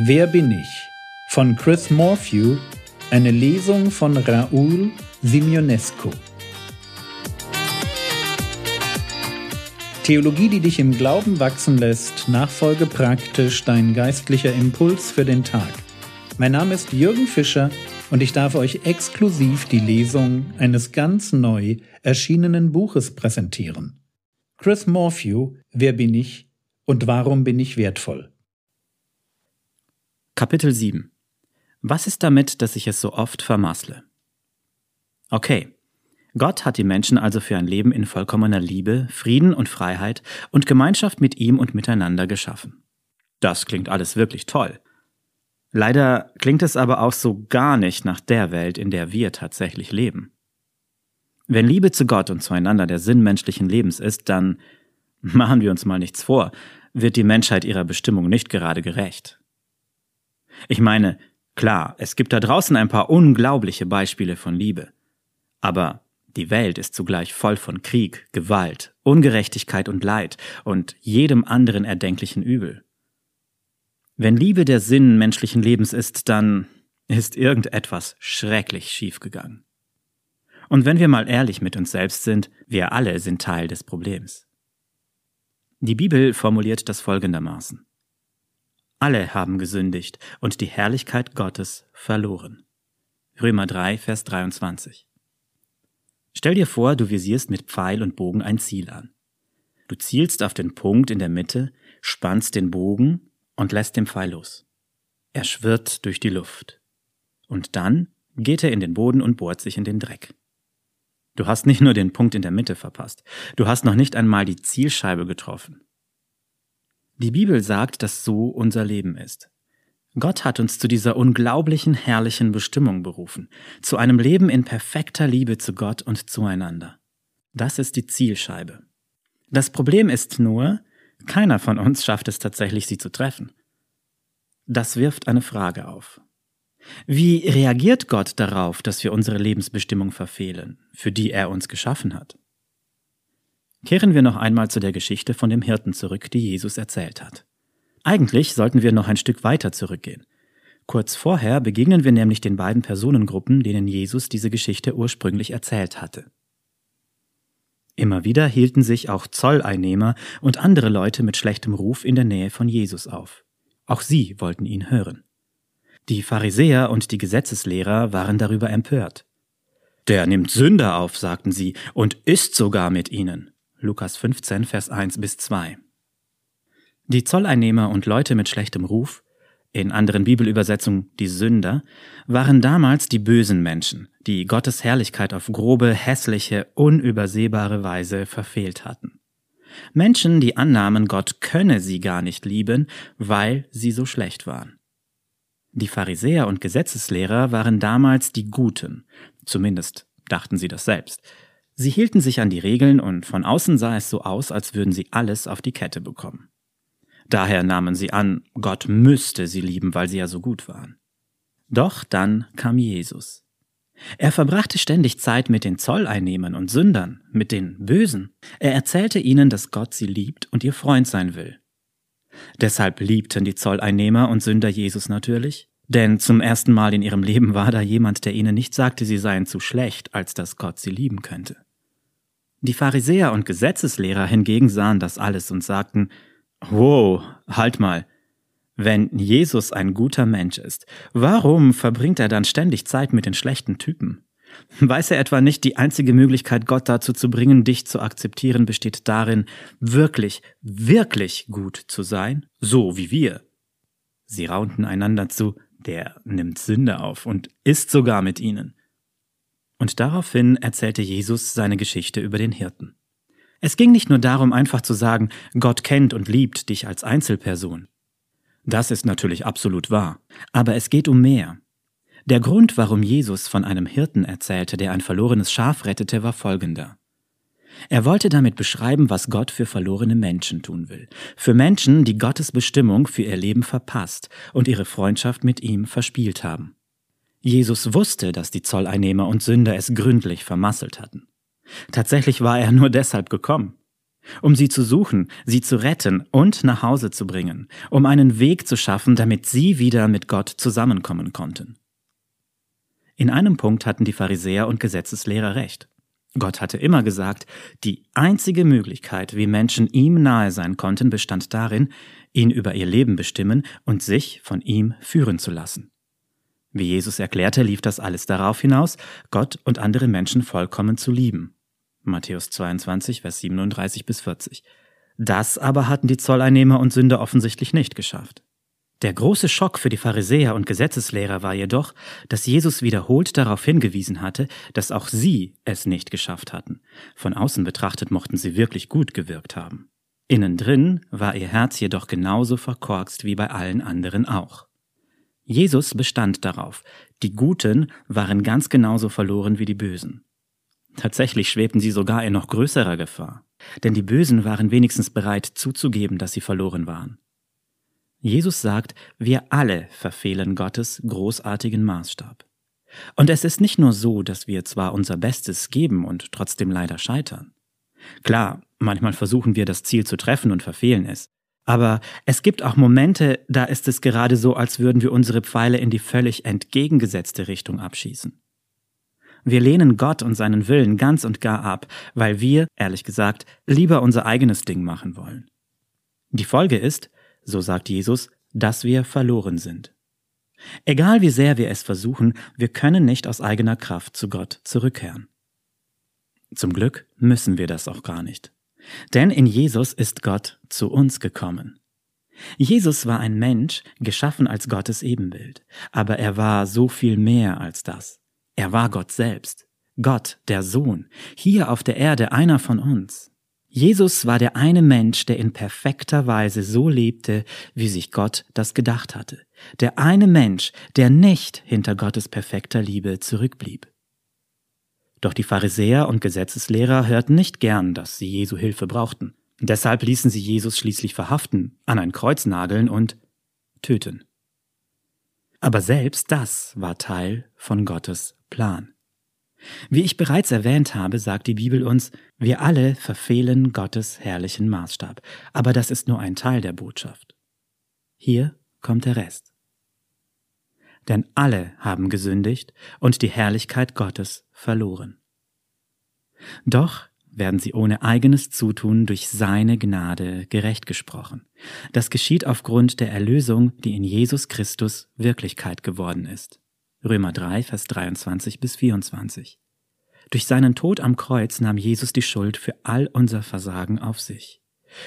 Wer bin ich? von Chris Morphew, eine Lesung von Raoul Simionescu. Theologie, die dich im Glauben wachsen lässt, nachfolge praktisch dein geistlicher Impuls für den Tag. Mein Name ist Jürgen Fischer und ich darf euch exklusiv die Lesung eines ganz neu erschienenen Buches präsentieren. Chris Morphew, Wer bin ich und warum bin ich wertvoll? Kapitel 7 Was ist damit, dass ich es so oft vermaßle? Okay. Gott hat die Menschen also für ein Leben in vollkommener Liebe, Frieden und Freiheit und Gemeinschaft mit ihm und miteinander geschaffen. Das klingt alles wirklich toll. Leider klingt es aber auch so gar nicht nach der Welt, in der wir tatsächlich leben. Wenn Liebe zu Gott und zueinander der Sinn menschlichen Lebens ist, dann, machen wir uns mal nichts vor, wird die Menschheit ihrer Bestimmung nicht gerade gerecht. Ich meine, klar, es gibt da draußen ein paar unglaubliche Beispiele von Liebe. Aber die Welt ist zugleich voll von Krieg, Gewalt, Ungerechtigkeit und Leid und jedem anderen erdenklichen Übel. Wenn Liebe der Sinn menschlichen Lebens ist, dann ist irgendetwas schrecklich schiefgegangen. Und wenn wir mal ehrlich mit uns selbst sind, wir alle sind Teil des Problems. Die Bibel formuliert das folgendermaßen. Alle haben gesündigt und die Herrlichkeit Gottes verloren. Römer 3, Vers 23. Stell dir vor, du visierst mit Pfeil und Bogen ein Ziel an. Du zielst auf den Punkt in der Mitte, spannst den Bogen und lässt den Pfeil los. Er schwirrt durch die Luft. Und dann geht er in den Boden und bohrt sich in den Dreck. Du hast nicht nur den Punkt in der Mitte verpasst, du hast noch nicht einmal die Zielscheibe getroffen. Die Bibel sagt, dass so unser Leben ist. Gott hat uns zu dieser unglaublichen, herrlichen Bestimmung berufen, zu einem Leben in perfekter Liebe zu Gott und zueinander. Das ist die Zielscheibe. Das Problem ist nur, keiner von uns schafft es tatsächlich, sie zu treffen. Das wirft eine Frage auf. Wie reagiert Gott darauf, dass wir unsere Lebensbestimmung verfehlen, für die er uns geschaffen hat? Kehren wir noch einmal zu der Geschichte von dem Hirten zurück, die Jesus erzählt hat. Eigentlich sollten wir noch ein Stück weiter zurückgehen. Kurz vorher begegnen wir nämlich den beiden Personengruppen, denen Jesus diese Geschichte ursprünglich erzählt hatte. Immer wieder hielten sich auch Zolleinnehmer und andere Leute mit schlechtem Ruf in der Nähe von Jesus auf. Auch sie wollten ihn hören. Die Pharisäer und die Gesetzeslehrer waren darüber empört. Der nimmt Sünder auf, sagten sie, und isst sogar mit ihnen. Lukas 15, Vers 1 bis 2. Die Zolleinnehmer und Leute mit schlechtem Ruf, in anderen Bibelübersetzungen die Sünder, waren damals die bösen Menschen, die Gottes Herrlichkeit auf grobe, hässliche, unübersehbare Weise verfehlt hatten. Menschen, die annahmen, Gott könne sie gar nicht lieben, weil sie so schlecht waren. Die Pharisäer und Gesetzeslehrer waren damals die Guten, zumindest dachten sie das selbst, Sie hielten sich an die Regeln und von außen sah es so aus, als würden sie alles auf die Kette bekommen. Daher nahmen sie an, Gott müsste sie lieben, weil sie ja so gut waren. Doch dann kam Jesus. Er verbrachte ständig Zeit mit den Zolleinnehmern und Sündern, mit den Bösen. Er erzählte ihnen, dass Gott sie liebt und ihr Freund sein will. Deshalb liebten die Zolleinnehmer und Sünder Jesus natürlich, denn zum ersten Mal in ihrem Leben war da jemand, der ihnen nicht sagte, sie seien zu schlecht, als dass Gott sie lieben könnte. Die Pharisäer und Gesetzeslehrer hingegen sahen das alles und sagten, Wow, halt mal. Wenn Jesus ein guter Mensch ist, warum verbringt er dann ständig Zeit mit den schlechten Typen? Weiß er etwa nicht, die einzige Möglichkeit, Gott dazu zu bringen, dich zu akzeptieren, besteht darin, wirklich, wirklich gut zu sein, so wie wir? Sie raunten einander zu, der nimmt Sünde auf und isst sogar mit ihnen. Und daraufhin erzählte Jesus seine Geschichte über den Hirten. Es ging nicht nur darum, einfach zu sagen, Gott kennt und liebt dich als Einzelperson. Das ist natürlich absolut wahr, aber es geht um mehr. Der Grund, warum Jesus von einem Hirten erzählte, der ein verlorenes Schaf rettete, war folgender. Er wollte damit beschreiben, was Gott für verlorene Menschen tun will. Für Menschen, die Gottes Bestimmung für ihr Leben verpasst und ihre Freundschaft mit ihm verspielt haben. Jesus wusste, dass die Zolleinnehmer und Sünder es gründlich vermasselt hatten. Tatsächlich war er nur deshalb gekommen. um sie zu suchen, sie zu retten und nach Hause zu bringen, um einen Weg zu schaffen, damit sie wieder mit Gott zusammenkommen konnten. In einem Punkt hatten die Pharisäer und Gesetzeslehrer recht. Gott hatte immer gesagt, die einzige Möglichkeit, wie Menschen ihm nahe sein konnten, bestand darin, ihn über ihr Leben bestimmen und sich von ihm führen zu lassen. Wie Jesus erklärte, lief das alles darauf hinaus, Gott und andere Menschen vollkommen zu lieben. Matthäus 22, Vers 37 bis 40. Das aber hatten die Zolleinnehmer und Sünder offensichtlich nicht geschafft. Der große Schock für die Pharisäer und Gesetzeslehrer war jedoch, dass Jesus wiederholt darauf hingewiesen hatte, dass auch sie es nicht geschafft hatten. Von außen betrachtet mochten sie wirklich gut gewirkt haben. Innen drin war ihr Herz jedoch genauso verkorkst wie bei allen anderen auch. Jesus bestand darauf, die Guten waren ganz genauso verloren wie die Bösen. Tatsächlich schwebten sie sogar in noch größerer Gefahr, denn die Bösen waren wenigstens bereit zuzugeben, dass sie verloren waren. Jesus sagt, wir alle verfehlen Gottes großartigen Maßstab. Und es ist nicht nur so, dass wir zwar unser Bestes geben und trotzdem leider scheitern. Klar, manchmal versuchen wir das Ziel zu treffen und verfehlen es. Aber es gibt auch Momente, da ist es gerade so, als würden wir unsere Pfeile in die völlig entgegengesetzte Richtung abschießen. Wir lehnen Gott und seinen Willen ganz und gar ab, weil wir, ehrlich gesagt, lieber unser eigenes Ding machen wollen. Die Folge ist, so sagt Jesus, dass wir verloren sind. Egal wie sehr wir es versuchen, wir können nicht aus eigener Kraft zu Gott zurückkehren. Zum Glück müssen wir das auch gar nicht. Denn in Jesus ist Gott zu uns gekommen. Jesus war ein Mensch, geschaffen als Gottes Ebenbild, aber er war so viel mehr als das. Er war Gott selbst, Gott, der Sohn, hier auf der Erde einer von uns. Jesus war der eine Mensch, der in perfekter Weise so lebte, wie sich Gott das gedacht hatte. Der eine Mensch, der nicht hinter Gottes perfekter Liebe zurückblieb. Doch die Pharisäer und Gesetzeslehrer hörten nicht gern, dass sie Jesu Hilfe brauchten. Deshalb ließen sie Jesus schließlich verhaften, an ein Kreuz nageln und töten. Aber selbst das war Teil von Gottes Plan. Wie ich bereits erwähnt habe, sagt die Bibel uns, wir alle verfehlen Gottes herrlichen Maßstab, aber das ist nur ein Teil der Botschaft. Hier kommt der Rest. Denn alle haben gesündigt und die Herrlichkeit Gottes verloren. Doch werden sie ohne eigenes Zutun durch seine Gnade gerecht gesprochen. Das geschieht aufgrund der Erlösung, die in Jesus Christus Wirklichkeit geworden ist. Römer 3, Vers 23 bis 24. Durch seinen Tod am Kreuz nahm Jesus die Schuld für all unser Versagen auf sich.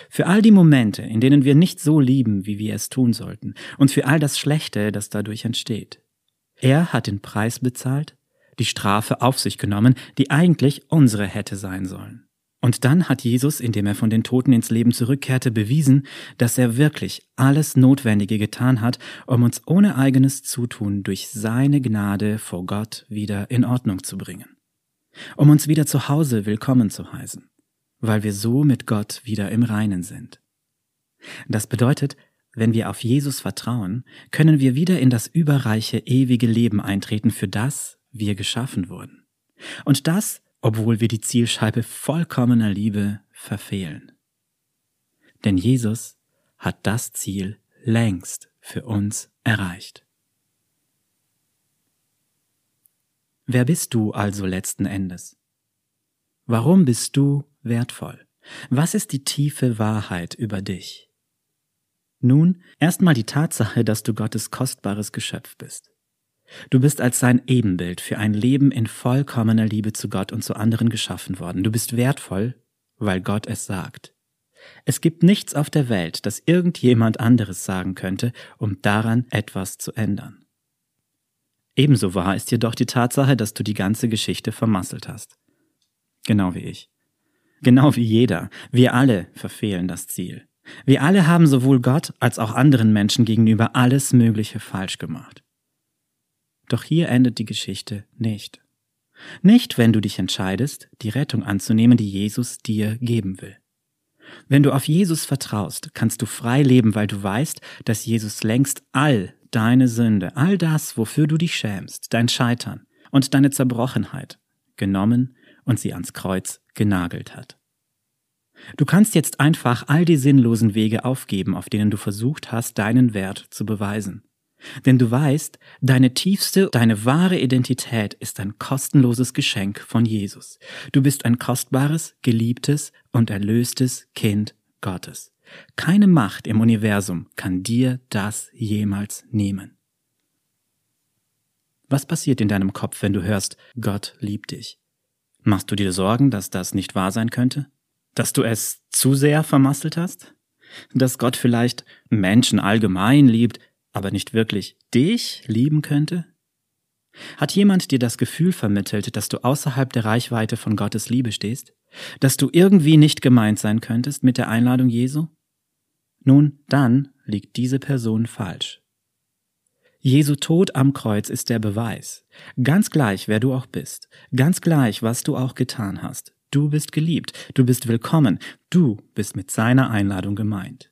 Für all die Momente, in denen wir nicht so lieben, wie wir es tun sollten, und für all das Schlechte, das dadurch entsteht. Er hat den Preis bezahlt, die Strafe auf sich genommen, die eigentlich unsere hätte sein sollen. Und dann hat Jesus, indem er von den Toten ins Leben zurückkehrte, bewiesen, dass er wirklich alles Notwendige getan hat, um uns ohne eigenes Zutun durch seine Gnade vor Gott wieder in Ordnung zu bringen. Um uns wieder zu Hause willkommen zu heißen, weil wir so mit Gott wieder im Reinen sind. Das bedeutet, wenn wir auf Jesus vertrauen, können wir wieder in das überreiche, ewige Leben eintreten, für das wir geschaffen wurden. Und das obwohl wir die Zielscheibe vollkommener Liebe verfehlen. Denn Jesus hat das Ziel längst für uns erreicht. Wer bist du also letzten Endes? Warum bist du wertvoll? Was ist die tiefe Wahrheit über dich? Nun, erstmal die Tatsache, dass du Gottes kostbares Geschöpf bist. Du bist als sein Ebenbild für ein Leben in vollkommener Liebe zu Gott und zu anderen geschaffen worden. Du bist wertvoll, weil Gott es sagt. Es gibt nichts auf der Welt, das irgendjemand anderes sagen könnte, um daran etwas zu ändern. Ebenso wahr ist jedoch die Tatsache, dass du die ganze Geschichte vermasselt hast. Genau wie ich. Genau wie jeder. Wir alle verfehlen das Ziel. Wir alle haben sowohl Gott als auch anderen Menschen gegenüber alles Mögliche falsch gemacht. Doch hier endet die Geschichte nicht. Nicht, wenn du dich entscheidest, die Rettung anzunehmen, die Jesus dir geben will. Wenn du auf Jesus vertraust, kannst du frei leben, weil du weißt, dass Jesus längst all deine Sünde, all das, wofür du dich schämst, dein Scheitern und deine Zerbrochenheit genommen und sie ans Kreuz genagelt hat. Du kannst jetzt einfach all die sinnlosen Wege aufgeben, auf denen du versucht hast, deinen Wert zu beweisen. Denn du weißt, deine tiefste, deine wahre Identität ist ein kostenloses Geschenk von Jesus. Du bist ein kostbares, geliebtes und erlöstes Kind Gottes. Keine Macht im Universum kann dir das jemals nehmen. Was passiert in deinem Kopf, wenn du hörst, Gott liebt dich? Machst du dir Sorgen, dass das nicht wahr sein könnte? Dass du es zu sehr vermasselt hast? Dass Gott vielleicht Menschen allgemein liebt, aber nicht wirklich dich lieben könnte? Hat jemand dir das Gefühl vermittelt, dass du außerhalb der Reichweite von Gottes Liebe stehst? Dass du irgendwie nicht gemeint sein könntest mit der Einladung Jesu? Nun, dann liegt diese Person falsch. Jesu Tod am Kreuz ist der Beweis. Ganz gleich, wer du auch bist, ganz gleich, was du auch getan hast. Du bist geliebt, du bist willkommen, du bist mit seiner Einladung gemeint.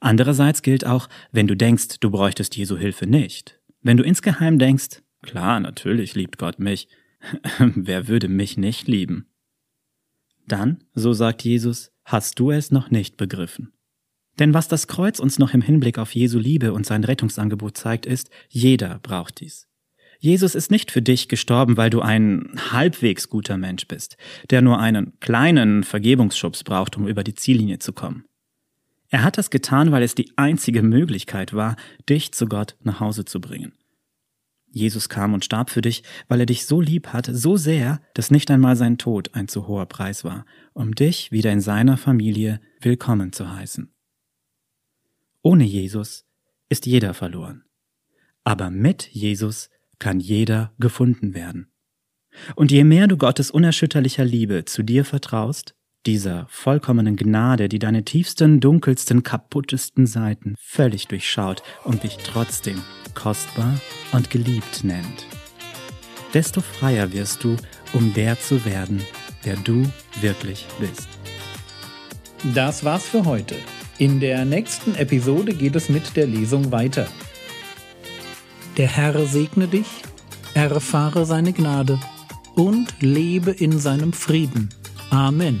Andererseits gilt auch, wenn du denkst, du bräuchtest Jesu Hilfe nicht. Wenn du insgeheim denkst, klar, natürlich liebt Gott mich, wer würde mich nicht lieben? Dann, so sagt Jesus, hast du es noch nicht begriffen. Denn was das Kreuz uns noch im Hinblick auf Jesu Liebe und sein Rettungsangebot zeigt, ist, jeder braucht dies. Jesus ist nicht für dich gestorben, weil du ein halbwegs guter Mensch bist, der nur einen kleinen Vergebungsschubs braucht, um über die Ziellinie zu kommen. Er hat das getan, weil es die einzige Möglichkeit war, dich zu Gott nach Hause zu bringen. Jesus kam und starb für dich, weil er dich so lieb hat, so sehr, dass nicht einmal sein Tod ein zu hoher Preis war, um dich wieder in seiner Familie willkommen zu heißen. Ohne Jesus ist jeder verloren. Aber mit Jesus kann jeder gefunden werden. Und je mehr du Gottes unerschütterlicher Liebe zu dir vertraust, dieser vollkommenen Gnade, die deine tiefsten, dunkelsten, kaputtesten Seiten völlig durchschaut und dich trotzdem kostbar und geliebt nennt. Desto freier wirst du, um der zu werden, der du wirklich bist. Das war's für heute. In der nächsten Episode geht es mit der Lesung weiter. Der Herr segne dich, erfahre seine Gnade und lebe in seinem Frieden. Amen.